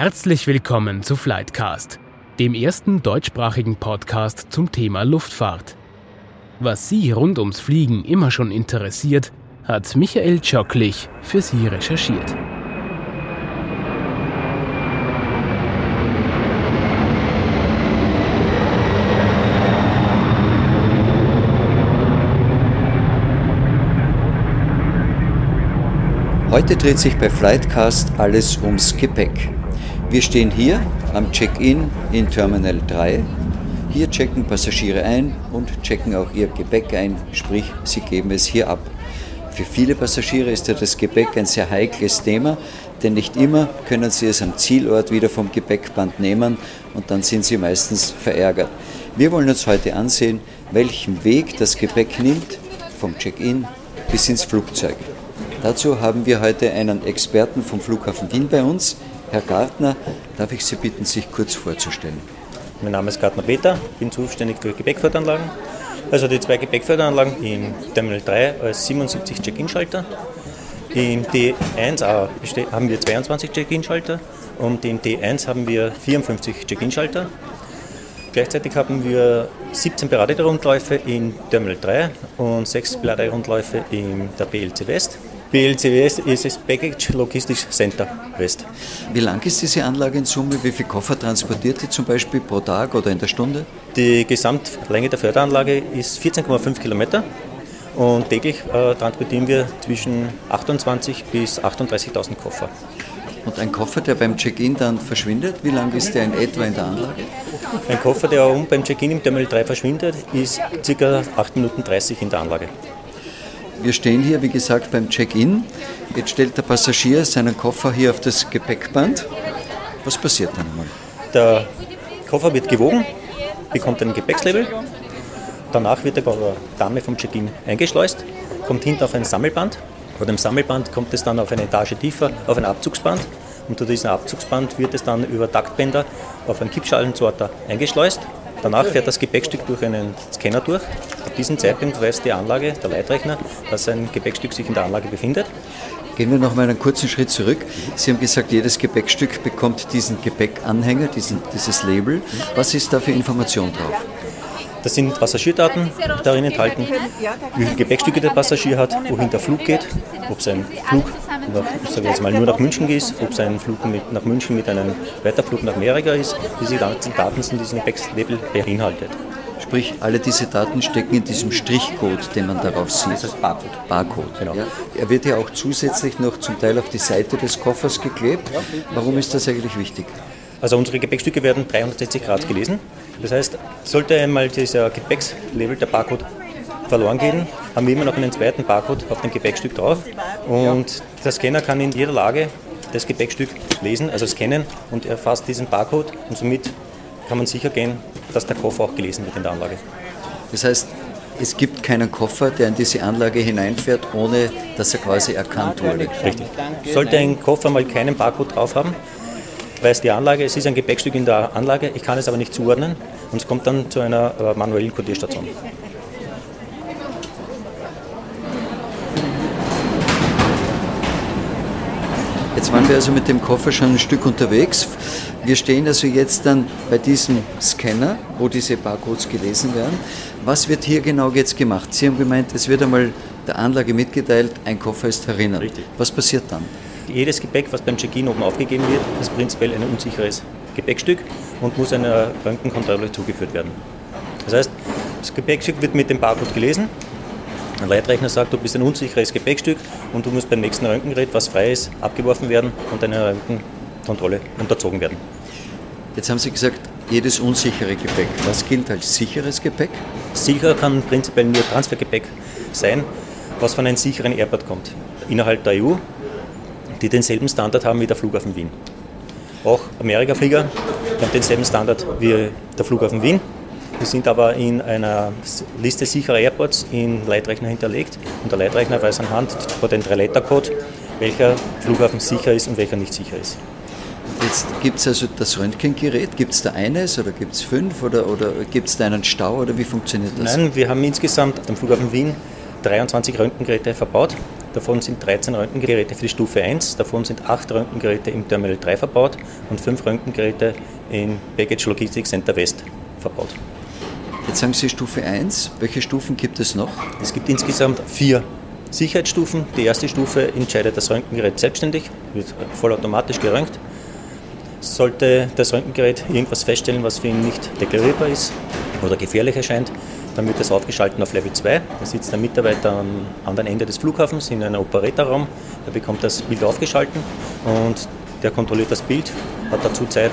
Herzlich willkommen zu Flightcast, dem ersten deutschsprachigen Podcast zum Thema Luftfahrt. Was Sie rund ums Fliegen immer schon interessiert, hat Michael Tschocklich für Sie recherchiert. Heute dreht sich bei Flightcast alles ums Gepäck. Wir stehen hier am Check-in in Terminal 3. Hier checken Passagiere ein und checken auch ihr Gepäck ein, sprich sie geben es hier ab. Für viele Passagiere ist ja das Gepäck ein sehr heikles Thema, denn nicht immer können sie es am Zielort wieder vom Gepäckband nehmen und dann sind sie meistens verärgert. Wir wollen uns heute ansehen, welchen Weg das Gepäck nimmt vom Check-in bis ins Flugzeug. Dazu haben wir heute einen Experten vom Flughafen Wien bei uns. Herr Gartner, darf ich Sie bitten, sich kurz vorzustellen? Mein Name ist Gartner Peter, bin zuständig für Gepäckförderanlagen. Also die zwei Gepäckförderanlagen im Terminal 3 als 77 Check-in-Schalter. Im D1 haben wir 22 Check-in-Schalter und im D1 haben wir 54 Check-in-Schalter. Gleichzeitig haben wir 17 Beraterrundläufe in Terminal 3 und 6 Beraterrundläufe in der BLC West. BLCWS ist das Package Logistics Center West. Wie lang ist diese Anlage in Summe? Wie viele Koffer transportiert die zum Beispiel pro Tag oder in der Stunde? Die Gesamtlänge der Förderanlage ist 14,5 Kilometer und täglich äh, transportieren wir zwischen 28.000 bis 38.000 Koffer. Und ein Koffer, der beim Check-in dann verschwindet, wie lang ist der in etwa in der Anlage? Ein Koffer, der beim Check-in im Terminal 3 verschwindet, ist ca. 8 Minuten 30 in der Anlage. Wir stehen hier, wie gesagt, beim Check-in. Jetzt stellt der Passagier seinen Koffer hier auf das Gepäckband. Was passiert dann einmal? Der Koffer wird gewogen, bekommt ein Gepäckslabel. Danach wird der Dame vom Check-in eingeschleust, kommt hinten auf ein Sammelband. Vor dem Sammelband kommt es dann auf eine Etage tiefer auf ein Abzugsband. Zu diesem Abzugsband wird es dann über Taktbänder auf einen Kippschalensorter eingeschleust. Danach fährt das Gepäckstück durch einen Scanner durch. Diesem Zeitpunkt weiß die Anlage, der Leitrechner, dass ein Gepäckstück sich in der Anlage befindet. Gehen wir noch mal einen kurzen Schritt zurück. Sie haben gesagt, jedes Gepäckstück bekommt diesen Gepäckanhänger, diesen, dieses Label. Was ist da für Information drauf? Das sind Passagierdaten darin enthalten, wie viele Gepäckstücke der Passagier hat, wohin der Flug geht, ob sein Flug nach, sagen wir jetzt mal, nur nach München geht, ob sein Flug mit, nach München mit einem Weiterflug nach Amerika ist. Diese ganzen Daten sind diesen Gepäckslabel beinhaltet. Sprich, alle diese Daten stecken in diesem Strichcode, den man darauf sieht. Das ist Barcode. Barcode. Genau. Ja. Er wird ja auch zusätzlich noch zum Teil auf die Seite des Koffers geklebt. Warum ist das eigentlich wichtig? Also unsere Gepäckstücke werden 360 Grad gelesen. Das heißt, sollte einmal dieser Gepäckslabel, der Barcode, verloren gehen, haben wir immer noch einen zweiten Barcode auf dem Gepäckstück drauf. Und der Scanner kann in jeder Lage das Gepäckstück lesen, also scannen und erfasst diesen Barcode und somit kann man sicher gehen, dass der Koffer auch gelesen wird in der Anlage. Das heißt, es gibt keinen Koffer, der in diese Anlage hineinfährt, ohne dass er quasi erkannt wurde. Richtig. Sollte ein Koffer mal keinen Barcode drauf haben, weiß die Anlage, es ist ein Gepäckstück in der Anlage, ich kann es aber nicht zuordnen und es kommt dann zu einer äh, manuellen Kodierstation. Jetzt waren wir also mit dem Koffer schon ein Stück unterwegs. Wir stehen also jetzt dann bei diesem Scanner, wo diese Barcodes gelesen werden. Was wird hier genau jetzt gemacht? Sie haben gemeint, es wird einmal der Anlage mitgeteilt, ein Koffer ist herinnen. Richtig. Was passiert dann? Jedes Gepäck, was beim Check-in oben aufgegeben wird, ist prinzipiell ein unsicheres Gepäckstück und muss einer Röntgenkontrolle zugeführt werden. Das heißt, das Gepäckstück wird mit dem Barcode gelesen. Ein Leitrechner sagt, du bist ein unsicheres Gepäckstück und du musst beim nächsten Röntgengerät, was frei ist, abgeworfen werden und einer Röntgenkontrolle unterzogen werden. Jetzt haben Sie gesagt, jedes unsichere Gepäck. Was gilt als sicheres Gepäck? Sicher kann prinzipiell nur Transfergepäck sein, was von einem sicheren Airport kommt. Innerhalb der EU die denselben Standard haben wie der Flughafen Wien. Auch Amerika-Flieger haben denselben Standard wie der Flughafen Wien. Wir sind aber in einer Liste sicherer Airports in Leitrechner hinterlegt und der Leitrechner weiß anhand von den drei Letter-Code, welcher Flughafen sicher ist und welcher nicht sicher ist. Jetzt gibt es also das Röntgengerät, gibt es da eines oder gibt es fünf oder, oder gibt es da einen Stau oder wie funktioniert das? Nein, wir haben insgesamt am Flughafen Wien 23 Röntgengeräte verbaut Davon sind 13 Röntgengeräte für die Stufe 1, davon sind 8 Röntgengeräte im Terminal 3 verbaut und 5 Röntgengeräte im Baggage Logistics Center West verbaut. Jetzt sagen Sie Stufe 1. Welche Stufen gibt es noch? Es gibt insgesamt vier Sicherheitsstufen. Die erste Stufe entscheidet das Röntgengerät selbstständig, wird vollautomatisch geröntgt. Sollte das Röntgengerät irgendwas feststellen, was für ihn nicht deklarierbar ist oder gefährlich erscheint, dann wird es aufgeschaltet auf Level 2. Da sitzt der Mitarbeiter am anderen Ende des Flughafens in einem Operatorraum. Der bekommt das Bild aufgeschaltet und der kontrolliert das Bild, hat dazu Zeit,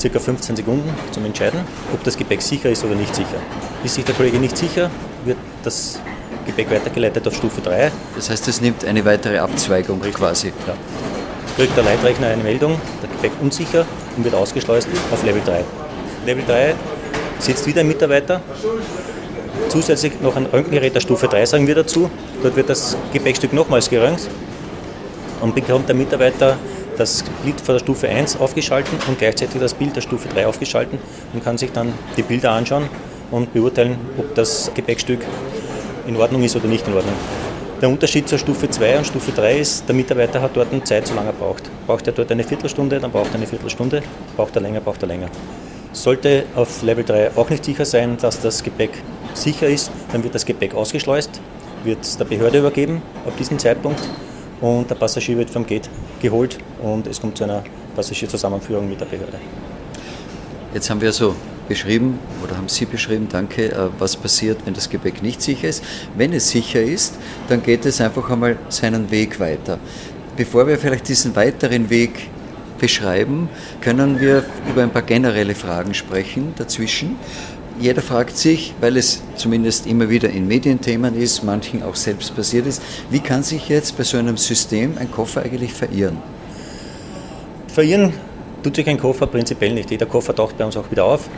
ca. 15 Sekunden zum Entscheiden, ob das Gepäck sicher ist oder nicht sicher. Ist sich der Kollege nicht sicher, wird das Gepäck weitergeleitet auf Stufe 3. Das heißt, es nimmt eine weitere Abzweigung Richtig. quasi. Ja. Kriegt der Leitrechner eine Meldung, der Gepäck unsicher und wird ausgeschleust auf Level 3. Level 3 sitzt wieder ein Mitarbeiter. Zusätzlich noch ein Röntgengerät der Stufe 3 sagen wir dazu. Dort wird das Gepäckstück nochmals geröntgt und bekommt der Mitarbeiter das Bild von der Stufe 1 aufgeschalten und gleichzeitig das Bild der Stufe 3 aufgeschalten und kann sich dann die Bilder anschauen und beurteilen, ob das Gepäckstück in Ordnung ist oder nicht in Ordnung. Der Unterschied zur Stufe 2 und Stufe 3 ist, der Mitarbeiter hat dort eine Zeit, so lange er braucht. Braucht er dort eine Viertelstunde, dann braucht er eine Viertelstunde, braucht er länger, braucht er länger. Sollte auf Level 3 auch nicht sicher sein, dass das Gepäck sicher ist, dann wird das Gepäck ausgeschleust, wird der Behörde übergeben ab diesem Zeitpunkt und der Passagier wird vom Gate geholt und es kommt zu einer Passagierzusammenführung mit der Behörde. Jetzt haben wir so beschrieben oder haben Sie beschrieben, danke, äh, was passiert, wenn das Gepäck nicht sicher ist. Wenn es sicher ist, dann geht es einfach einmal seinen Weg weiter. Bevor wir vielleicht diesen weiteren Weg beschreiben, können wir über ein paar generelle Fragen sprechen dazwischen. Jeder fragt sich, weil es zumindest immer wieder in Medienthemen ist, manchen auch selbst passiert ist, wie kann sich jetzt bei so einem System ein Koffer eigentlich verirren? Verirren tut sich ein Koffer prinzipiell nicht. Jeder Koffer taucht bei uns auch wieder auf.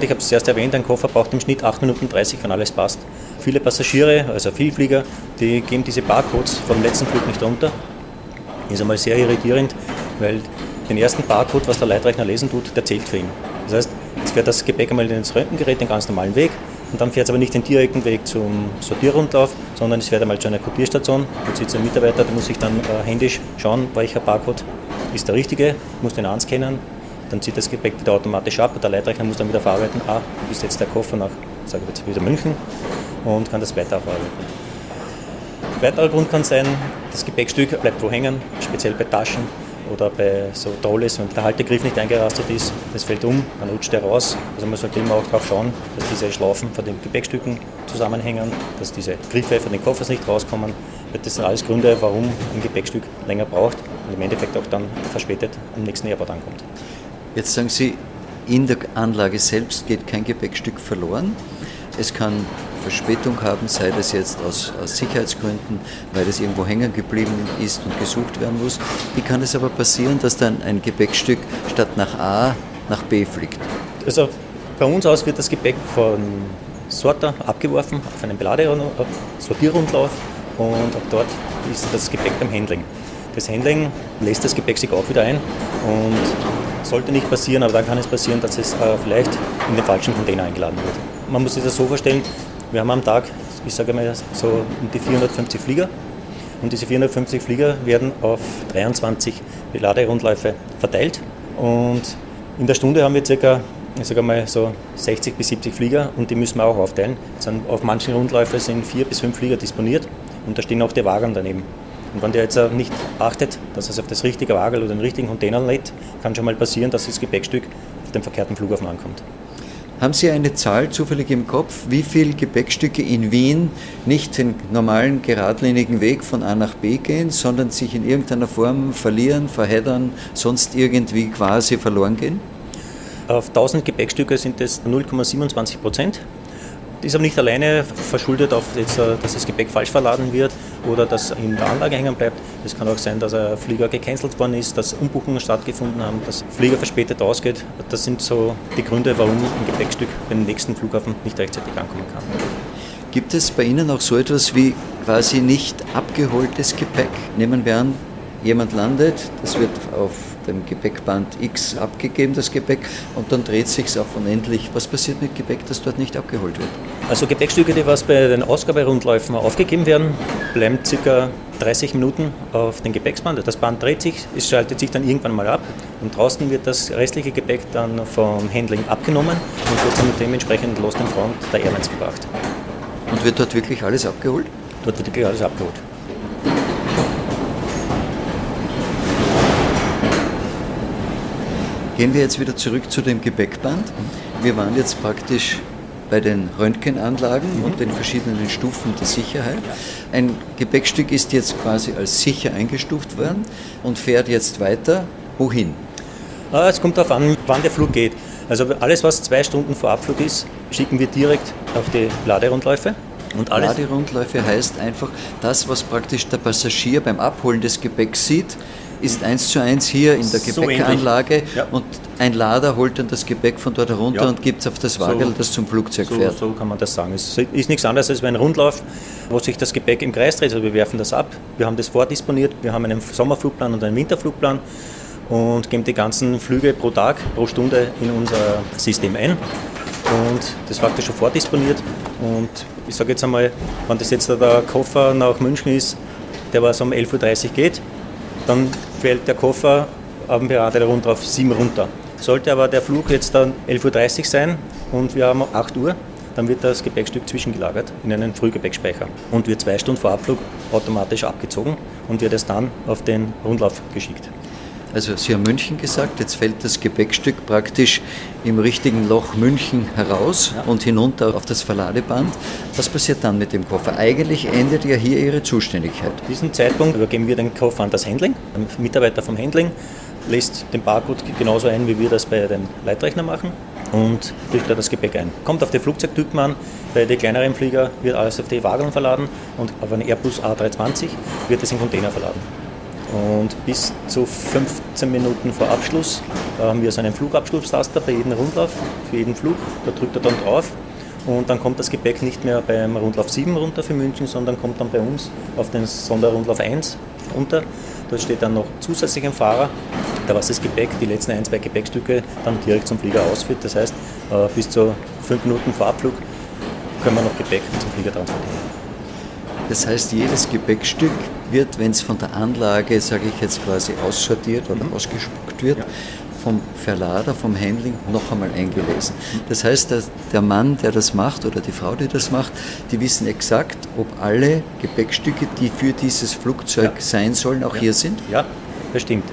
Ich habe es erst erwähnt, ein Koffer braucht im Schnitt 8 Minuten 30, wenn alles passt. Viele Passagiere, also Vielflieger, die geben diese Barcodes vom letzten Flug nicht runter. Ist einmal sehr irritierend, weil den ersten Barcode, was der Leitrechner lesen tut, der zählt für ihn. Das heißt, jetzt fährt das Gepäck einmal ins Röntgengerät den ganz normalen Weg und dann fährt es aber nicht den direkten Weg zum Sortierrundlauf, sondern es fährt einmal zu einer Kopierstation. Dort sitzt ein Mitarbeiter, der muss sich dann äh, händisch schauen, welcher Barcode ist der richtige, muss den anscannen, dann zieht das Gepäck wieder automatisch ab. Der Leitrechner muss dann wieder verarbeiten, ah, du bist jetzt der Koffer nach, sage ich jetzt wieder München und kann das weiter verarbeiten. Weiterer Grund kann sein, das Gepäckstück bleibt wo hängen, speziell bei Taschen oder bei so Trolleys, wenn der Haltegriff nicht eingerastet ist, das fällt um, dann rutscht der raus. Also man sollte immer auch darauf schauen, dass diese Schlaufen von den Gepäckstücken zusammenhängen, dass diese Griffe von den Koffers nicht rauskommen. Das sind alles Gründe, warum ein Gepäckstück länger braucht und im Endeffekt auch dann verspätet am nächsten Airport ankommt. Jetzt sagen Sie, in der Anlage selbst geht kein Gepäckstück verloren. Es kann Verspätung haben, sei das jetzt aus, aus, Sicherheitsgründen, weil es irgendwo hängen geblieben ist und gesucht werden muss. Wie kann es aber passieren, dass dann ein Gepäckstück statt nach A nach B fliegt? Also bei uns aus wird das Gepäck von Sorter abgeworfen auf einen Sortierrundlauf und ab dort ist das Gepäck beim Handling. Das Handling lässt das Gepäck sich auch wieder ein und sollte nicht passieren, aber dann kann es passieren, dass es äh, vielleicht in den falschen Container eingeladen wird. Man muss sich das so vorstellen, wir haben am Tag, ich sage mal so um die 450 Flieger und diese 450 Flieger werden auf 23 Laderundläufe verteilt und in der Stunde haben wir ca. ich sage mal so 60 bis 70 Flieger und die müssen wir auch aufteilen. Auf manchen Rundläufen sind vier bis fünf Flieger disponiert und da stehen auch die Wagen daneben. Und wenn der jetzt nicht achtet, dass er auf das richtige Wagel oder den richtigen Container lädt, kann schon mal passieren, dass das Gepäckstück auf dem verkehrten Flughafen ankommt. Haben Sie eine Zahl zufällig im Kopf, wie viele Gepäckstücke in Wien nicht den normalen geradlinigen Weg von A nach B gehen, sondern sich in irgendeiner Form verlieren, verheddern, sonst irgendwie quasi verloren gehen? Auf 1000 Gepäckstücke sind es 0,27 Prozent ist aber nicht alleine verschuldet auf, jetzt, äh, dass das Gepäck falsch verladen wird oder dass in der Anlage hängen bleibt. Es kann auch sein, dass ein Flieger gecancelt worden ist, dass Umbuchungen stattgefunden haben, dass Flieger verspätet ausgeht. Das sind so die Gründe, warum ein Gepäckstück beim nächsten Flughafen nicht rechtzeitig ankommen kann. Gibt es bei Ihnen auch so etwas wie quasi nicht abgeholtes Gepäck? Nehmen wir an, jemand landet, das wird auf dem Gepäckband X abgegeben, das Gepäck, und dann dreht sich auf unendlich. Was passiert mit Gepäck, das dort nicht abgeholt wird? Also Gepäckstücke, die was bei den Ausgaberundläufen aufgegeben werden, bleiben ca. 30 Minuten auf dem Gepäcksband. Das Band dreht sich, es schaltet sich dann irgendwann mal ab und draußen wird das restliche Gepäck dann vom Handling abgenommen und wird dann dementsprechend los den Front der Airlines gebracht. Und wird dort wirklich alles abgeholt? Dort wird wirklich alles abgeholt. Gehen wir jetzt wieder zurück zu dem Gepäckband. Wir waren jetzt praktisch bei den Röntgenanlagen mhm. und den verschiedenen Stufen der Sicherheit. Ein Gepäckstück ist jetzt quasi als sicher eingestuft worden und fährt jetzt weiter. Wohin? Ah, es kommt darauf an, wann der Flug geht. Also alles, was zwei Stunden vor Abflug ist, schicken wir direkt auf die Laderundläufe. Und alles Laderundläufe heißt einfach, das, was praktisch der Passagier beim Abholen des Gepäcks sieht, ist eins zu eins hier in der Gepäckanlage so ja. und ein Lader holt dann das Gepäck von dort herunter ja. und gibt es auf das Wagel, so, das zum Flugzeug so, fährt. So kann man das sagen. Es ist nichts anderes als ein Rundlauf, wo sich das Gepäck im Kreis dreht. Also wir werfen das ab, wir haben das vordisponiert, wir haben einen Sommerflugplan und einen Winterflugplan und geben die ganzen Flüge pro Tag, pro Stunde in unser System ein. Und das faktisch schon vordisponiert. Und ich sage jetzt einmal, wenn das jetzt der Koffer nach München ist, der was um 11.30 Uhr geht, dann fällt der Koffer am Berater rund auf 7 runter. Sollte aber der Flug jetzt dann 11.30 Uhr sein und wir haben 8 Uhr, dann wird das Gepäckstück zwischengelagert in einen Frühgepäckspeicher und wird zwei Stunden vor Abflug automatisch abgezogen und wird es dann auf den Rundlauf geschickt. Also Sie haben München gesagt, jetzt fällt das Gepäckstück praktisch im richtigen Loch München heraus ja. und hinunter auf das Verladeband. Was passiert dann mit dem Koffer? Eigentlich endet ja hier Ihre Zuständigkeit. Zu diesem Zeitpunkt übergeben wir den Koffer an das Handling. Ein Mitarbeiter vom Handling lässt den Barcode genauso ein, wie wir das bei den Leitrechner machen und kriegt da das Gepäck ein. Kommt auf die Flugzeugtypen an, bei den kleineren Flieger wird alles auf die Wagen verladen und auf einen Airbus A320 wird es in Container verladen. Und bis zu 15 Minuten vor Abschluss haben wir so einen Flugabschlusstaster bei jedem Rundlauf, für jeden Flug. Da drückt er dann drauf und dann kommt das Gepäck nicht mehr beim Rundlauf 7 runter für München, sondern kommt dann bei uns auf den Sonderrundlauf 1 runter. Dort steht dann noch zusätzlich ein Fahrer, der was das Gepäck, die letzten ein, zwei Gepäckstücke dann direkt zum Flieger ausführt. Das heißt, äh, bis zu 5 Minuten vor Abflug können wir noch Gepäck zum Flieger transportieren. Das heißt, jedes Gepäckstück wird, wenn es von der Anlage, sage ich jetzt quasi, aussortiert oder mhm. ausgespuckt wird, ja. vom Verlader, vom Handling noch einmal eingelesen. Das heißt, der Mann, der das macht oder die Frau, die das macht, die wissen exakt, ob alle Gepäckstücke, die für dieses Flugzeug ja. sein sollen, auch ja. hier sind? Ja, das stimmt.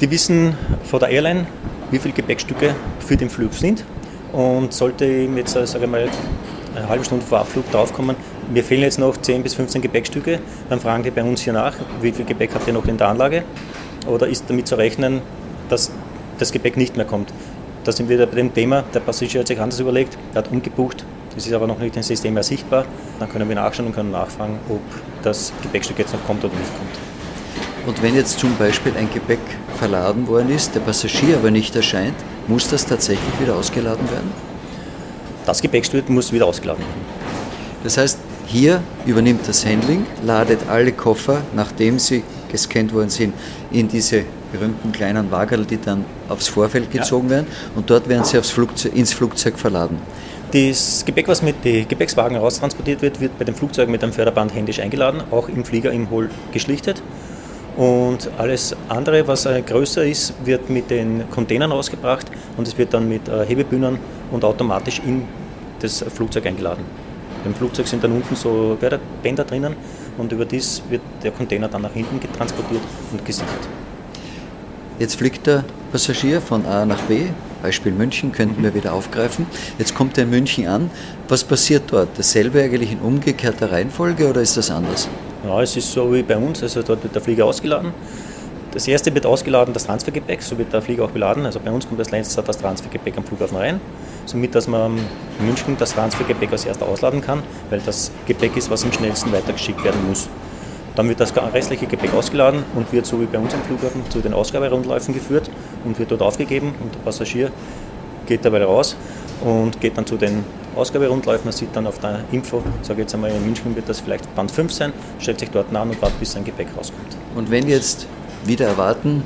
Die wissen von der Airline, wie viele Gepäckstücke für den Flug sind. Und sollte ihm jetzt, äh, sage ich mal, eine halbe Stunde vor Abflug draufkommen, mir fehlen jetzt noch 10 bis 15 Gepäckstücke, dann fragen die bei uns hier nach, wie viel Gepäck habt ihr noch in der Anlage? Oder ist damit zu rechnen, dass das Gepäck nicht mehr kommt? Da sind wir wieder bei dem Thema, der Passagier hat sich anders überlegt, er hat umgebucht, das ist aber noch nicht im System mehr sichtbar. Dann können wir nachschauen und können nachfragen, ob das Gepäckstück jetzt noch kommt oder nicht kommt. Und wenn jetzt zum Beispiel ein Gepäck verladen worden ist, der Passagier aber nicht erscheint, muss das tatsächlich wieder ausgeladen werden? Das Gepäckstück muss wieder ausgeladen werden. Das heißt, hier übernimmt das Handling, ladet alle Koffer, nachdem sie gescannt worden sind, in diese berühmten kleinen Wagerl, die dann aufs Vorfeld gezogen ja. werden und dort werden sie Flugzeug, ins Flugzeug verladen. Das Gepäck, was mit den Gepäckswagen raustransportiert wird, wird bei dem Flugzeug mit einem Förderband händisch eingeladen, auch im Flieger im Hohl geschlichtet. Und alles andere, was äh, größer ist, wird mit den Containern ausgebracht und es wird dann mit äh, Hebebühnen und automatisch in das Flugzeug eingeladen. Im Flugzeug sind dann unten so Bänder drinnen und über dies wird der Container dann nach hinten getransportiert und gesichert. Jetzt fliegt der Passagier von A nach B, Beispiel München, könnten mhm. wir wieder aufgreifen. Jetzt kommt er in München an. Was passiert dort? Dasselbe eigentlich in umgekehrter Reihenfolge oder ist das anders? Ja, es ist so wie bei uns. Also dort wird der Flieger ausgeladen. Das erste wird ausgeladen, das Transfergepäck, so wird der Flieger auch beladen. Also bei uns kommt als letzter das Transfergepäck am Flughafen rein somit dass man in München das Transfergepäck als erster ausladen kann, weil das Gepäck ist, was am schnellsten weitergeschickt werden muss. Dann wird das restliche Gepäck ausgeladen und wird so wie bei uns am Flughafen zu den Ausgaberundläufen geführt und wird dort aufgegeben und der Passagier geht dabei raus und geht dann zu den Ausgaberundläufen. Man sieht dann auf der Info, sage jetzt einmal in München wird das vielleicht Band 5 sein, stellt sich dort an und wartet, bis sein Gepäck rauskommt. Und wenn jetzt wieder erwarten,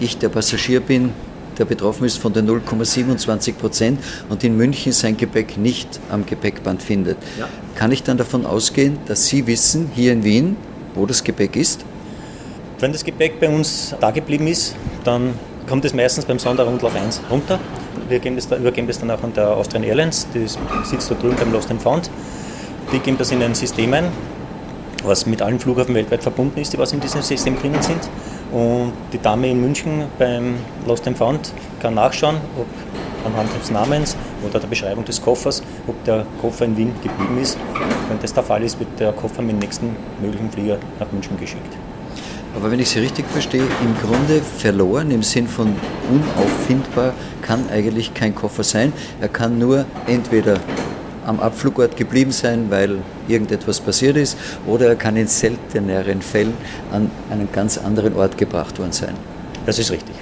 ich der Passagier bin, der betroffen ist von den 0,27 Prozent und in München sein Gepäck nicht am Gepäckband findet. Ja. Kann ich dann davon ausgehen, dass Sie wissen, hier in Wien, wo das Gepäck ist? Wenn das Gepäck bei uns da geblieben ist, dann kommt es meistens beim Sonderrundlauf 1 runter. Wir das da, übergeben das dann auch an der Austrian Airlines, die sitzt da drüben beim Lost and Found. Die geben das in ein System ein, was mit allen Flughafen weltweit verbunden ist, die was in diesem System drinnen sind. Und die Dame in München beim Lost and Found kann nachschauen, ob anhand des Namens oder der Beschreibung des Koffers, ob der Koffer in Wien geblieben ist. Wenn das der Fall ist, wird der Koffer mit dem nächsten möglichen Flieger nach München geschickt. Aber wenn ich Sie richtig verstehe, im Grunde verloren im Sinn von unauffindbar kann eigentlich kein Koffer sein. Er kann nur entweder am Abflugort geblieben sein, weil irgendetwas passiert ist, oder er kann in selteneren Fällen an einen ganz anderen Ort gebracht worden sein. Das ist richtig.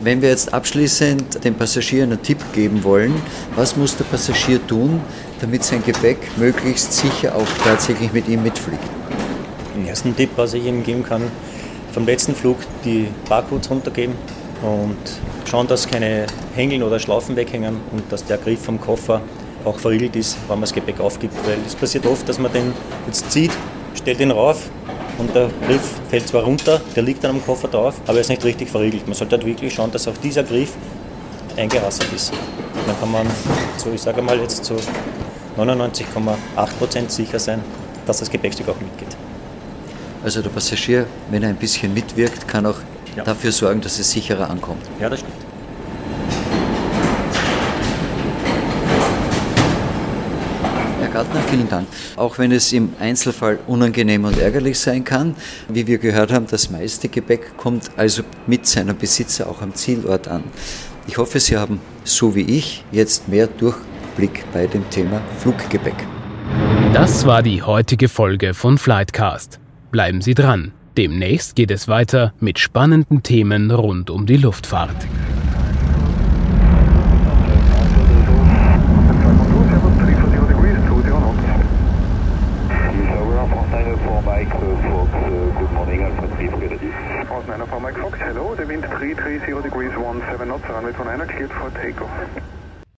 Wenn wir jetzt abschließend den Passagieren einen Tipp geben wollen, was muss der Passagier tun, damit sein Gepäck möglichst sicher auch tatsächlich mit ihm mitfliegt? Den ersten Tipp, was ich ihm geben kann, vom letzten Flug die Barcodes runtergeben und schauen, dass keine Hängeln oder Schlaufen weghängen und dass der Griff vom Koffer auch verriegelt ist, wenn man das Gepäck aufgibt. Weil es passiert oft, dass man den jetzt zieht, stellt ihn rauf und der Griff fällt zwar runter, der liegt dann am Koffer drauf, aber er ist nicht richtig verriegelt. Man sollte halt wirklich schauen, dass auch dieser Griff eingerassert ist. Dann kann man, so ich sage mal jetzt zu 99,8% sicher sein, dass das Gepäckstück auch mitgeht. Also der Passagier, wenn er ein bisschen mitwirkt, kann auch ja. dafür sorgen, dass es sicherer ankommt. Ja, das stimmt. Gartner, vielen Dank. Auch wenn es im Einzelfall unangenehm und ärgerlich sein kann, wie wir gehört haben, das meiste Gepäck kommt also mit seinem Besitzer auch am Zielort an. Ich hoffe, Sie haben, so wie ich, jetzt mehr Durchblick bei dem Thema Fluggepäck. Das war die heutige Folge von Flightcast. Bleiben Sie dran. Demnächst geht es weiter mit spannenden Themen rund um die Luftfahrt. 29 cleared for takeoff.